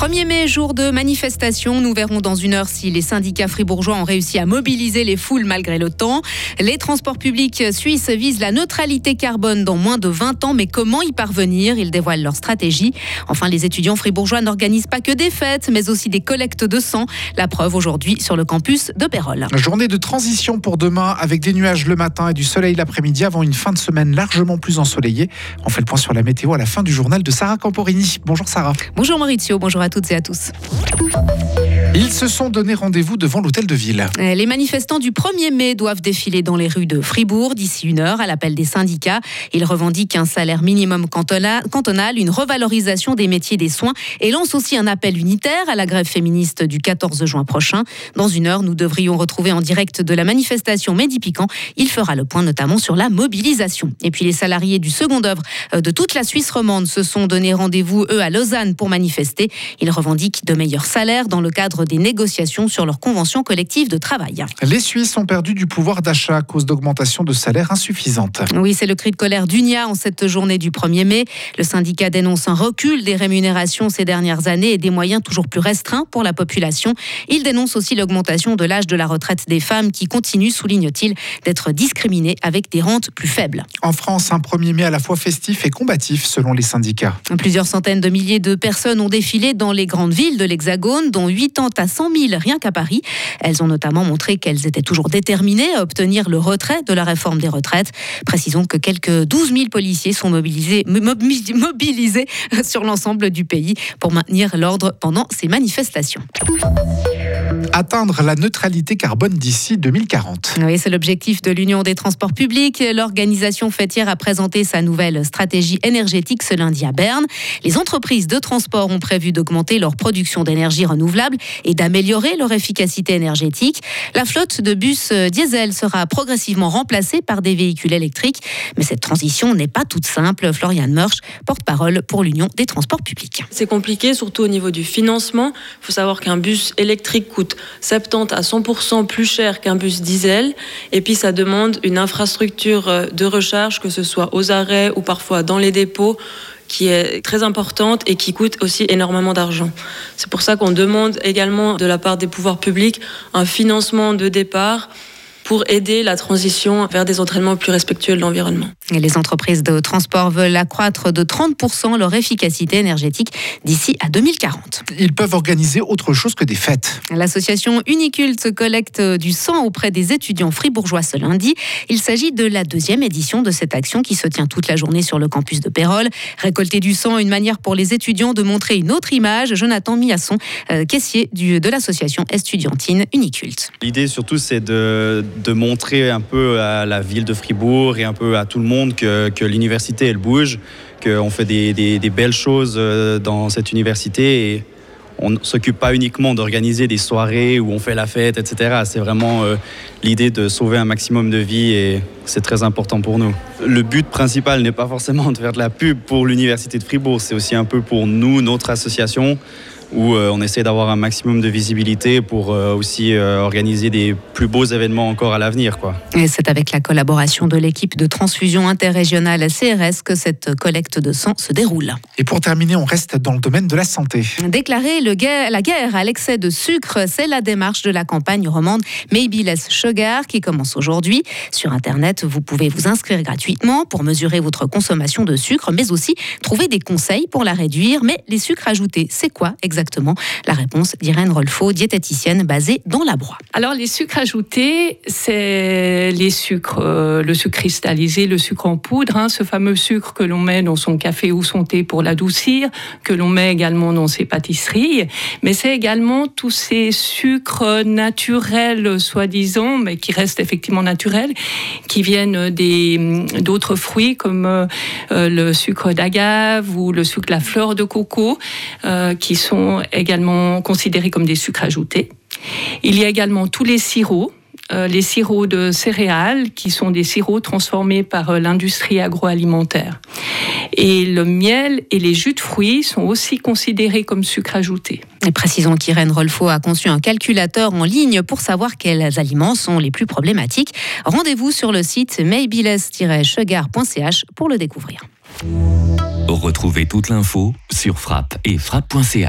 1er mai, jour de manifestation. Nous verrons dans une heure si les syndicats fribourgeois ont réussi à mobiliser les foules malgré le temps. Les transports publics suisses visent la neutralité carbone dans moins de 20 ans, mais comment y parvenir? Ils dévoilent leur stratégie. Enfin, les étudiants fribourgeois n'organisent pas que des fêtes, mais aussi des collectes de sang. La preuve aujourd'hui sur le campus de Pérol. Journée de transition pour demain avec des nuages le matin et du soleil l'après-midi avant une fin de semaine largement plus ensoleillée. On fait le point sur la météo à la fin du journal de Sarah Camporini. Bonjour Sarah. Bonjour Maurizio, bonjour à toutes et à tous. Ils se sont donné rendez-vous devant l'hôtel de ville. Les manifestants du 1er mai doivent défiler dans les rues de Fribourg d'ici une heure à l'appel des syndicats. Ils revendiquent un salaire minimum cantonal, une revalorisation des métiers des soins et lancent aussi un appel unitaire à la grève féministe du 14 juin prochain. Dans une heure, nous devrions retrouver en direct de la manifestation Mehdi Piquant. Il fera le point notamment sur la mobilisation. Et puis les salariés du second œuvre euh, de toute la Suisse romande se sont donné rendez-vous, eux, à Lausanne pour manifester. Ils revendiquent de meilleurs salaires dans le cadre des négociations sur leur convention collective de travail. Les Suisses ont perdu du pouvoir d'achat à cause d'augmentations de salaires insuffisantes. Oui, c'est le cri de colère d'UNIA en cette journée du 1er mai. Le syndicat dénonce un recul des rémunérations ces dernières années et des moyens toujours plus restreints pour la population. Il dénonce aussi l'augmentation de l'âge de la retraite des femmes qui continue, souligne-t-il, d'être discriminées avec des rentes plus faibles. En France, un 1er mai à la fois festif et combatif selon les syndicats. Plusieurs centaines de milliers de personnes ont défilé dans les grandes villes de l'Hexagone, dont 80 à 100 000 rien qu'à Paris. Elles ont notamment montré qu'elles étaient toujours déterminées à obtenir le retrait de la réforme des retraites. Précisons que quelques 12 000 policiers sont mobilisés, mobilisés sur l'ensemble du pays pour maintenir l'ordre pendant ces manifestations atteindre la neutralité carbone d'ici 2040. Oui, c'est l'objectif de l'Union des transports publics. L'organisation fêtière a présenté sa nouvelle stratégie énergétique ce lundi à Berne. Les entreprises de transport ont prévu d'augmenter leur production d'énergie renouvelable et d'améliorer leur efficacité énergétique. La flotte de bus diesel sera progressivement remplacée par des véhicules électriques. Mais cette transition n'est pas toute simple. Florian Murch, porte-parole pour l'Union des transports publics. C'est compliqué, surtout au niveau du financement. Il faut savoir qu'un bus électrique coûte 70 à 100% plus cher qu'un bus diesel. Et puis ça demande une infrastructure euh, de recharge, que ce soit aux arrêts ou parfois dans les dépôts qui est très importante et qui coûte aussi énormément d'argent. C'est pour ça qu'on demande également de la part des pouvoirs publics un financement de départ pour aider la transition vers des entraînements plus respectueux de l'environnement. les entreprises de transport veulent accroître de 30% leur efficacité énergétique d'ici à 2040. Ils peuvent organiser autre chose que des fêtes. L'association Uniculte collecte du sang auprès des étudiants fribourgeois ce lundi. Il s'agit de la deuxième édition de cette action qui se tient toute la journée sur le campus de Pérol. Récolter du sang, une manière pour les étudiants de montrer une autre image. Jonathan Miasson, euh, caissier de l'association estudiantine Uniculte. L'idée surtout c'est de de montrer un peu à la ville de Fribourg et un peu à tout le monde que, l'université, elle bouge, qu'on fait des, belles choses euh, dans cette université. Et on ne s'occupe pas uniquement d'organiser des soirées où on fait la fête, etc. C'est vraiment euh, l'idée de sauver un maximum de vies et c'est très important pour nous. Le but principal n'est pas forcément de faire de la pub pour l'université de Fribourg, c'est aussi un peu pour nous, notre association où euh, on essaie d'avoir un maximum de visibilité pour euh, aussi euh, organiser des plus beaux événements encore à l'avenir. Et c'est avec la collaboration de l'équipe de transfusion interrégionale CRS que cette collecte de sang se déroule. Et pour terminer, on reste dans le domaine de la santé. Déclarer le la guerre à l'excès de sucre, c'est la démarche de la campagne romande Maybe Less Sugar qui commence aujourd'hui. Sur Internet, vous pouvez vous inscrire gratuitement pour mesurer votre consommation de sucre, mais aussi trouver des conseils pour la réduire. Mais les sucres ajoutés, c'est quoi exactement? Exactement La réponse d'Irène Rolfo, diététicienne basée dans la Broye. Alors les sucres ajoutés, c'est les sucres, euh, le sucre cristallisé, le sucre en poudre, hein, ce fameux sucre que l'on met dans son café ou son thé pour l'adoucir, que l'on met également dans ses pâtisseries, mais c'est également tous ces sucres naturels, soi-disant, mais qui restent effectivement naturels, qui viennent des d'autres fruits comme euh, le sucre d'agave ou le sucre de la fleur de coco, euh, qui sont également considérés comme des sucres ajoutés. Il y a également tous les sirops, euh, les sirops de céréales, qui sont des sirops transformés par euh, l'industrie agroalimentaire. Et le miel et les jus de fruits sont aussi considérés comme sucres ajoutés. Et précisons qu'Irène Rolfo a conçu un calculateur en ligne pour savoir quels aliments sont les plus problématiques. Rendez-vous sur le site maybiles-sugar.ch pour le découvrir. Retrouvez toute l'info sur frappe et frappe.ch.